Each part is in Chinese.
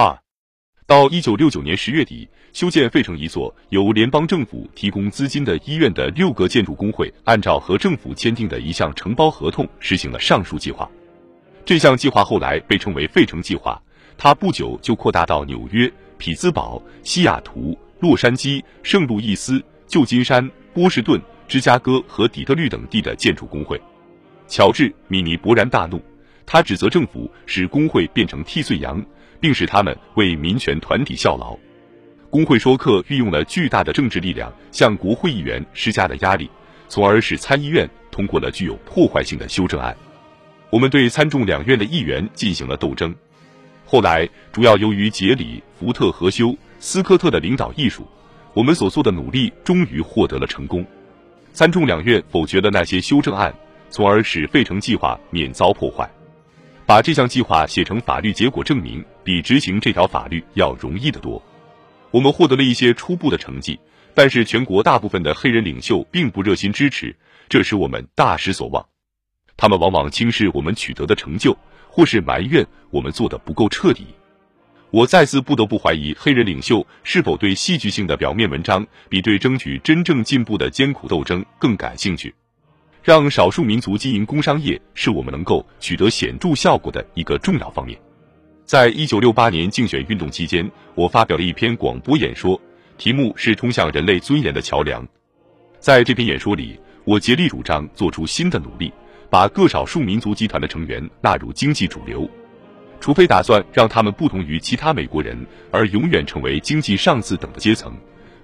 二，到一九六九年十月底，修建费城一座由联邦政府提供资金的医院的六个建筑工会，按照和政府签订的一项承包合同，实行了上述计划。这项计划后来被称为费城计划，它不久就扩大到纽约、匹兹堡、西雅图、洛杉矶、圣路易斯、旧金山、波士顿、芝加哥和底特律等地的建筑工会。乔治·米尼勃然大怒，他指责政府使工会变成替罪羊，并使他们为民权团体效劳。工会说，客运用了巨大的政治力量向国会议员施加了压力，从而使参议院通过了具有破坏性的修正案。我们对参众两院的议员进行了斗争，后来主要由于杰里、福特和休斯科特的领导艺术，我们所做的努力终于获得了成功。参众两院否决了那些修正案，从而使费城计划免遭破坏。把这项计划写成法律结果证明，比执行这条法律要容易得多。我们获得了一些初步的成绩，但是全国大部分的黑人领袖并不热心支持，这使我们大失所望。他们往往轻视我们取得的成就，或是埋怨我们做的不够彻底。我再次不得不怀疑黑人领袖是否对戏剧性的表面文章比对争取真正进步的艰苦斗争更感兴趣。让少数民族经营工商业是我们能够取得显著效果的一个重要方面。在一九六八年竞选运动期间，我发表了一篇广播演说，题目是“通向人类尊严的桥梁”。在这篇演说里，我竭力主张做出新的努力。把各少数民族集团的成员纳入经济主流，除非打算让他们不同于其他美国人而永远成为经济上次等的阶层，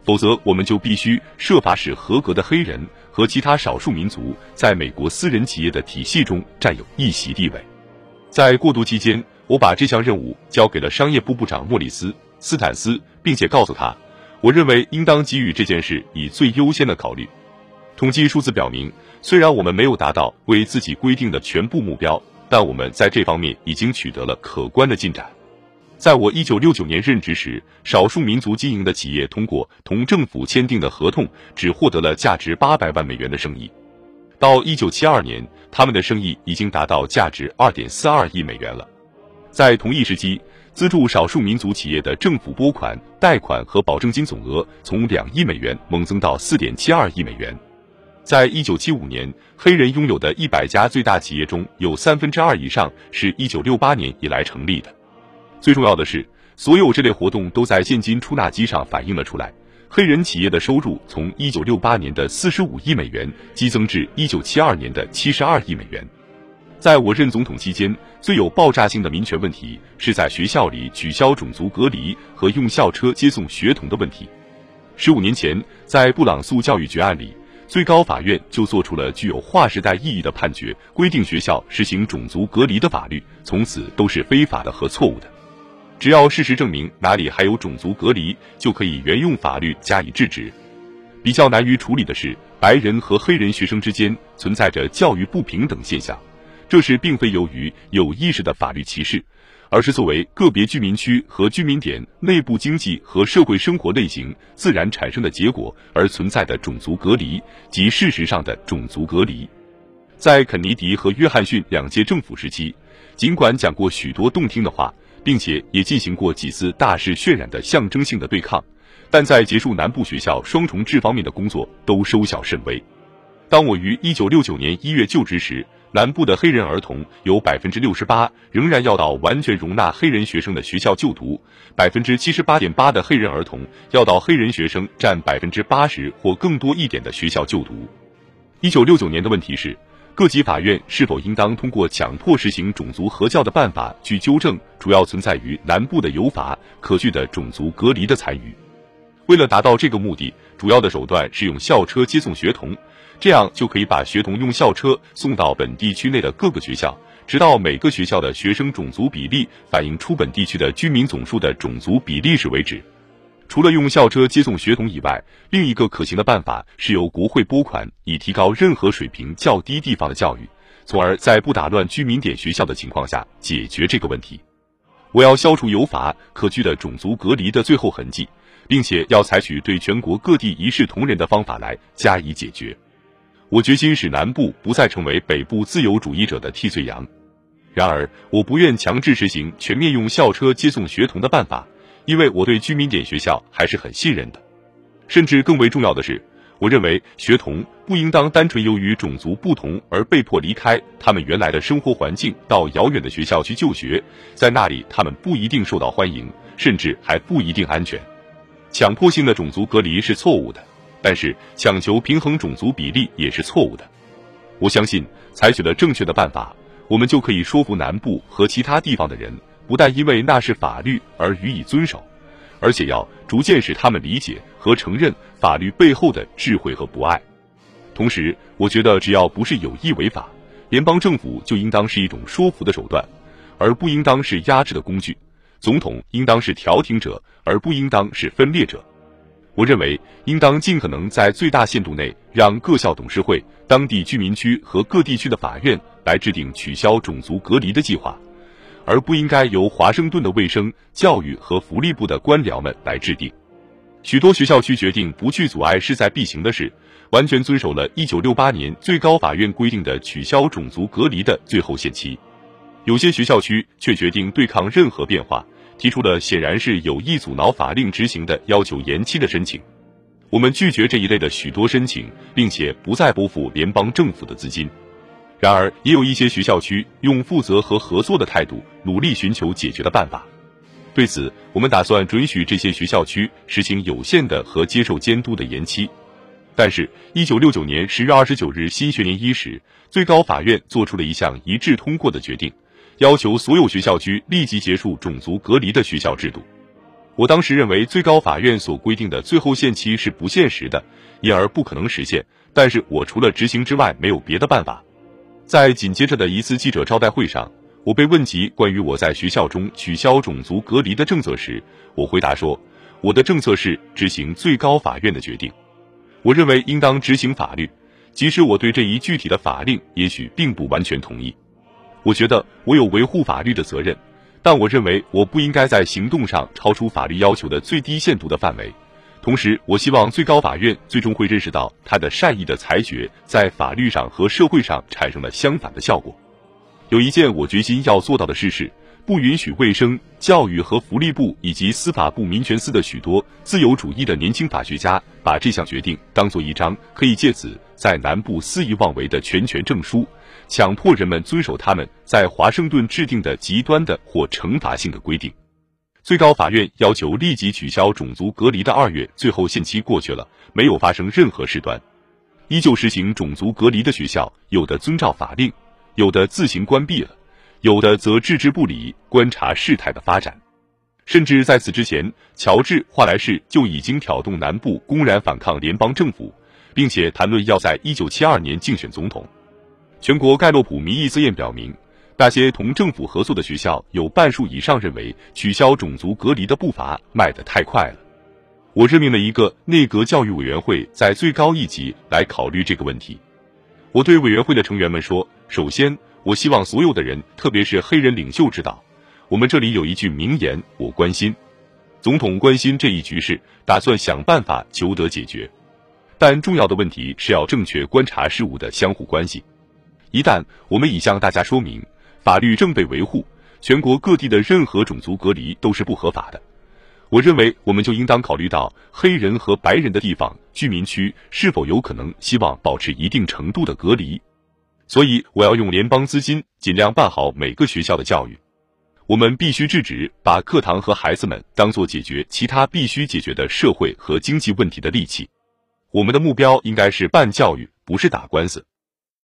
否则我们就必须设法使合格的黑人和其他少数民族在美国私人企业的体系中占有一席地位。在过渡期间，我把这项任务交给了商业部部长莫里斯·斯坦斯，并且告诉他，我认为应当给予这件事以最优先的考虑。统计数字表明。虽然我们没有达到为自己规定的全部目标，但我们在这方面已经取得了可观的进展。在我一九六九年任职时，少数民族经营的企业通过同政府签订的合同，只获得了价值八百万美元的生意。到一九七二年，他们的生意已经达到价值二点四二亿美元了。在同一时期，资助少数民族企业的政府拨款、贷款和保证金总额从两亿美元猛增到四点七二亿美元。在一九七五年，黑人拥有的一百家最大企业中有三分之二以上是一九六八年以来成立的。最重要的是，所有这类活动都在现金出纳机上反映了出来。黑人企业的收入从一九六八年的四十五亿美元激增至一九七二年的七十二亿美元。在我任总统期间，最有爆炸性的民权问题是在学校里取消种族隔离和用校车接送学童的问题。十五年前，在布朗诉教育决案里。最高法院就做出了具有划时代意义的判决，规定学校实行种族隔离的法律从此都是非法的和错误的。只要事实证明哪里还有种族隔离，就可以沿用法律加以制止。比较难于处理的是，白人和黑人学生之间存在着教育不平等现象，这是并非由于有意识的法律歧视。而是作为个别居民区和居民点内部经济和社会生活类型自然产生的结果而存在的种族隔离及事实上的种族隔离，在肯尼迪和约翰逊两届政府时期，尽管讲过许多动听的话，并且也进行过几次大肆渲染的象征性的对抗，但在结束南部学校双重制方面的工作都收效甚微。当我于一九六九年一月就职时。南部的黑人儿童有百分之六十八仍然要到完全容纳黑人学生的学校就读，百分之七十八点八的黑人儿童要到黑人学生占百分之八十或更多一点的学校就读。一九六九年的问题是，各级法院是否应当通过强迫实行种族合教的办法去纠正主要存在于南部的有法可据的种族隔离的残余？为了达到这个目的，主要的手段是用校车接送学童。这样就可以把学童用校车送到本地区内的各个学校，直到每个学校的学生种族比例反映出本地区的居民总数的种族比例时为止。除了用校车接送学童以外，另一个可行的办法是由国会拨款，以提高任何水平较低地方的教育，从而在不打乱居民点学校的情况下解决这个问题。我要消除有法可据的种族隔离的最后痕迹，并且要采取对全国各地一视同仁的方法来加以解决。我决心使南部不再成为北部自由主义者的替罪羊。然而，我不愿强制实行全面用校车接送学童的办法，因为我对居民点学校还是很信任的。甚至更为重要的是，我认为学童不应当单纯由于种族不同而被迫离开他们原来的生活环境，到遥远的学校去就学，在那里他们不一定受到欢迎，甚至还不一定安全。强迫性的种族隔离是错误的，但是强求平衡种族比例也是错误的。我相信，采取了正确的办法。我们就可以说服南部和其他地方的人，不但因为那是法律而予以遵守，而且要逐渐使他们理解和承认法律背后的智慧和博爱。同时，我觉得只要不是有意违法，联邦政府就应当是一种说服的手段，而不应当是压制的工具。总统应当是调停者，而不应当是分裂者。我认为，应当尽可能在最大限度内让各校董事会、当地居民区和各地区的法院来制定取消种族隔离的计划，而不应该由华盛顿的卫生、教育和福利部的官僚们来制定。许多学校区决定不去阻碍势在必行的事，完全遵守了1968年最高法院规定的取消种族隔离的最后限期。有些学校区却决定对抗任何变化。提出了显然是有意阻挠法令执行的要求延期的申请，我们拒绝这一类的许多申请，并且不再拨付联邦政府的资金。然而，也有一些学校区用负责和合作的态度，努力寻求解决的办法。对此，我们打算准许这些学校区实行有限的和接受监督的延期。但是，一九六九年十月二十九日新学年伊始，最高法院做出了一项一致通过的决定。要求所有学校区立即结束种族隔离的学校制度。我当时认为最高法院所规定的最后限期是不现实的，因而不可能实现。但是我除了执行之外没有别的办法。在紧接着的一次记者招待会上，我被问及关于我在学校中取消种族隔离的政策时，我回答说，我的政策是执行最高法院的决定。我认为应当执行法律，即使我对这一具体的法令也许并不完全同意。我觉得我有维护法律的责任，但我认为我不应该在行动上超出法律要求的最低限度的范围。同时，我希望最高法院最终会认识到他的善意的裁决在法律上和社会上产生了相反的效果。有一件我决心要做到的事是。不允许卫生、教育和福利部以及司法部民权司的许多自由主义的年轻法学家把这项决定当做一张可以借此在南部肆意妄为的全权证书，强迫人们遵守他们在华盛顿制定的极端的或惩罚性的规定。最高法院要求立即取消种族隔离的二月最后限期过去了，没有发生任何事端，依旧实行种族隔离的学校有的遵照法令，有的自行关闭了。有的则置之不理，观察事态的发展。甚至在此之前，乔治·华莱士就已经挑动南部公然反抗联邦政府，并且谈论要在1972年竞选总统。全国盖洛普民意测验表明，那些同政府合作的学校有半数以上认为取消种族隔离的步伐迈得太快了。我任命了一个内阁教育委员会，在最高一级来考虑这个问题。我对委员会的成员们说：首先。我希望所有的人，特别是黑人领袖知道，我们这里有一句名言：我关心。总统关心这一局势，打算想办法求得解决。但重要的问题是要正确观察事物的相互关系。一旦我们已向大家说明法律正被维护，全国各地的任何种族隔离都是不合法的，我认为我们就应当考虑到黑人和白人的地方居民区是否有可能希望保持一定程度的隔离。所以，我要用联邦资金尽量办好每个学校的教育。我们必须制止把课堂和孩子们当做解决其他必须解决的社会和经济问题的利器。我们的目标应该是办教育，不是打官司。